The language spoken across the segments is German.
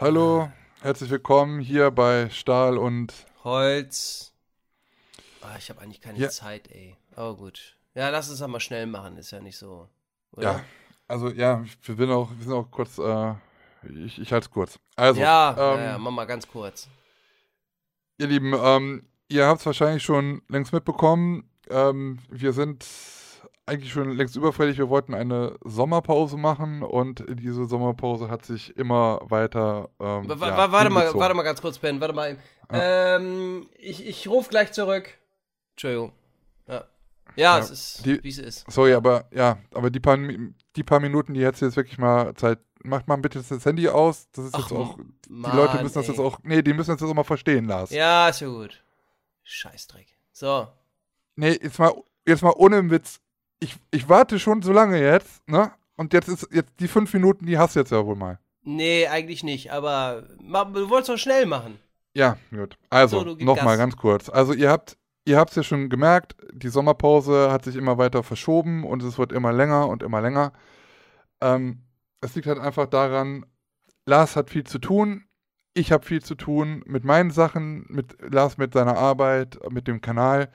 Hallo, herzlich willkommen hier bei Stahl und Holz. Ah, ich habe eigentlich keine Ja. Zeit, ey. Aber gut. Ja, lass es aber schnell machen, ist ja nicht so. Oder? ja, also ja, wir sind auch, wir sind auch kurz, äh, ich, ich halte es kurz. Also, ja, ähm, ja, mach mal ganz kurz. ihr Lieben, ähm, ihr habt es wahrscheinlich schon längst mitbekommen. Ähm, wir sind eigentlich schon längst überfällig. Wir wollten eine Sommerpause machen und diese Sommerpause hat sich immer weiter. Ähm, ja, wa- warte mal, warte mal ganz kurz, Ben, warte mal. Ähm, ich, ich rufe gleich zurück. Entschuldigung. Ja, ja, Ja, es ist, die- wie es ist. Sorry, aber ja, aber die paar, die paar Minuten, die jetzt jetzt wirklich mal Zeit. Macht mal bitte das Handy aus. Das ist Ach, jetzt auch. Die Mann, Leute müssen das ey. jetzt auch. Nee, die müssen das jetzt auch mal verstehen, Lars. Ja, ist ja gut. Scheißdreck. So. Nee, jetzt mal, jetzt mal ohne Witz. Ich, ich warte schon so lange jetzt, ne? Und jetzt ist jetzt die fünf Minuten, die hast du jetzt ja wohl mal. Nee, eigentlich nicht, aber du wolltest doch schnell machen. Ja, gut. Also, So, nochmal ganz kurz. Also ihr habt, ihr habt es ja schon gemerkt, die Sommerpause hat sich immer weiter verschoben und es wird immer länger und immer länger. Ähm, es liegt halt einfach daran, Lars hat viel zu tun, ich habe viel zu tun mit meinen Sachen, mit Lars mit seiner Arbeit, mit dem Kanal.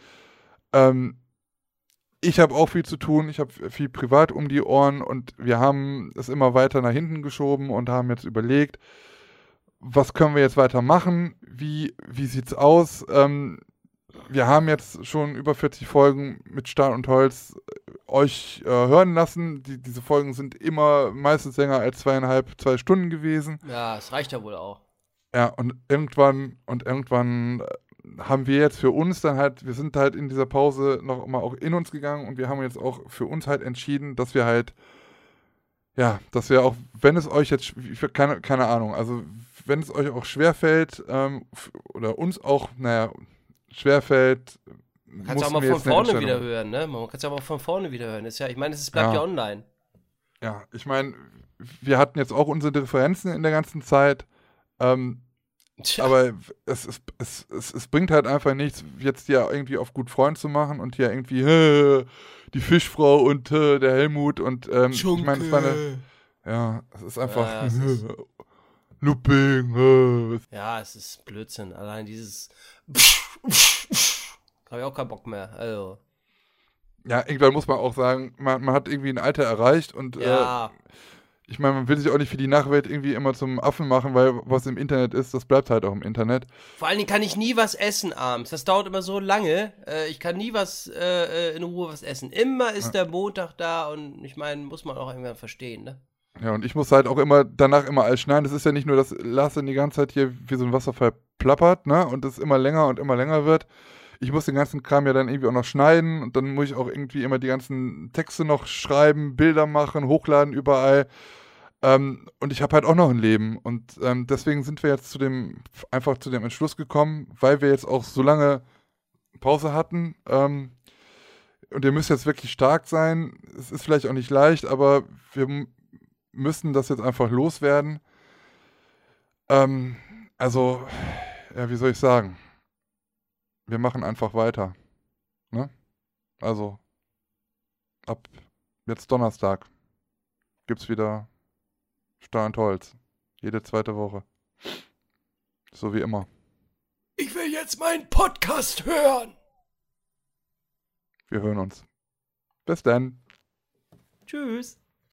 Ähm, ich habe auch viel zu tun, ich habe viel privat um die Ohren und wir haben es immer weiter nach hinten geschoben und haben jetzt überlegt, was können wir jetzt weitermachen? Wie, wie sieht's aus? Ähm, wir haben jetzt schon über 40 Folgen mit Stahl und Holz äh, euch äh, hören lassen. Die, diese Folgen sind immer meistens länger als zweieinhalb, zwei Stunden gewesen. Ja, es reicht ja wohl auch. Ja, und irgendwann, und irgendwann äh, haben wir jetzt für uns dann halt, wir sind halt in dieser Pause noch mal auch in uns gegangen und wir haben jetzt auch für uns halt entschieden, dass wir halt, ja, dass wir auch, wenn es euch jetzt, keine, keine Ahnung, also wenn es euch auch schwerfällt, ähm, oder uns auch, naja, schwerfällt, Kannst du auch mal von vorne wieder hören, ne? Man kann es ja auch mal von vorne wieder hören. Ist ja, ich meine, es bleibt Ja. ja, online. Ja, ich meine, wir hatten jetzt auch unsere Differenzen in der ganzen Zeit, ähm, Tja, Aber es, es, es, es, es bringt halt einfach nichts, jetzt hier irgendwie auf gut Freund zu machen und hier irgendwie äh, die Fischfrau und äh, der Helmut und ähm, ich meine, es war eine, ja, es ist einfach Ja, es ist- Looping. Äh, ja, es ist Blödsinn. Allein dieses. Habe ich auch keinen Bock mehr. Also, ja, irgendwann muss man auch sagen, man, man hat irgendwie ein Alter erreicht und äh, ja. Ich meine, man will sich auch nicht für die Nachwelt irgendwie immer zum Affen machen, weil was im Internet ist, das bleibt halt auch im Internet. Vor allen Dingen kann ich nie was essen abends. Das dauert immer so lange. Äh, ich kann nie was äh, äh, in Ruhe was essen. Immer ist der Montag da und ich meine, muss man auch irgendwann verstehen, ne? Ja, und ich muss halt auch immer danach immer alles schneiden. Das ist ja nicht nur, dass Lars dann die ganze Zeit hier wie so ein Wasserfall plappert, ne? Und das immer länger und immer länger wird. Ich muss den ganzen Kram ja dann irgendwie auch noch schneiden und dann muss ich auch irgendwie immer die ganzen Texte noch schreiben, Bilder machen, hochladen überall. Ähm, und ich habe halt auch noch ein Leben. Und ähm, deswegen sind wir jetzt zu dem, einfach zu dem Entschluss gekommen, weil wir jetzt auch so lange Pause hatten. Ähm, und ihr müsst jetzt wirklich stark sein. Es ist vielleicht auch nicht leicht, aber wir müssen das jetzt einfach loswerden. Ähm, also, ja, wie soll ich sagen? Wir machen einfach weiter. Ne? Also, ab jetzt Donnerstag gibt's wieder Stahl und Holz. Jede zweite Woche. So wie immer. Ich will jetzt meinen Podcast hören. Wir hören uns. Bis dann. Tschüss.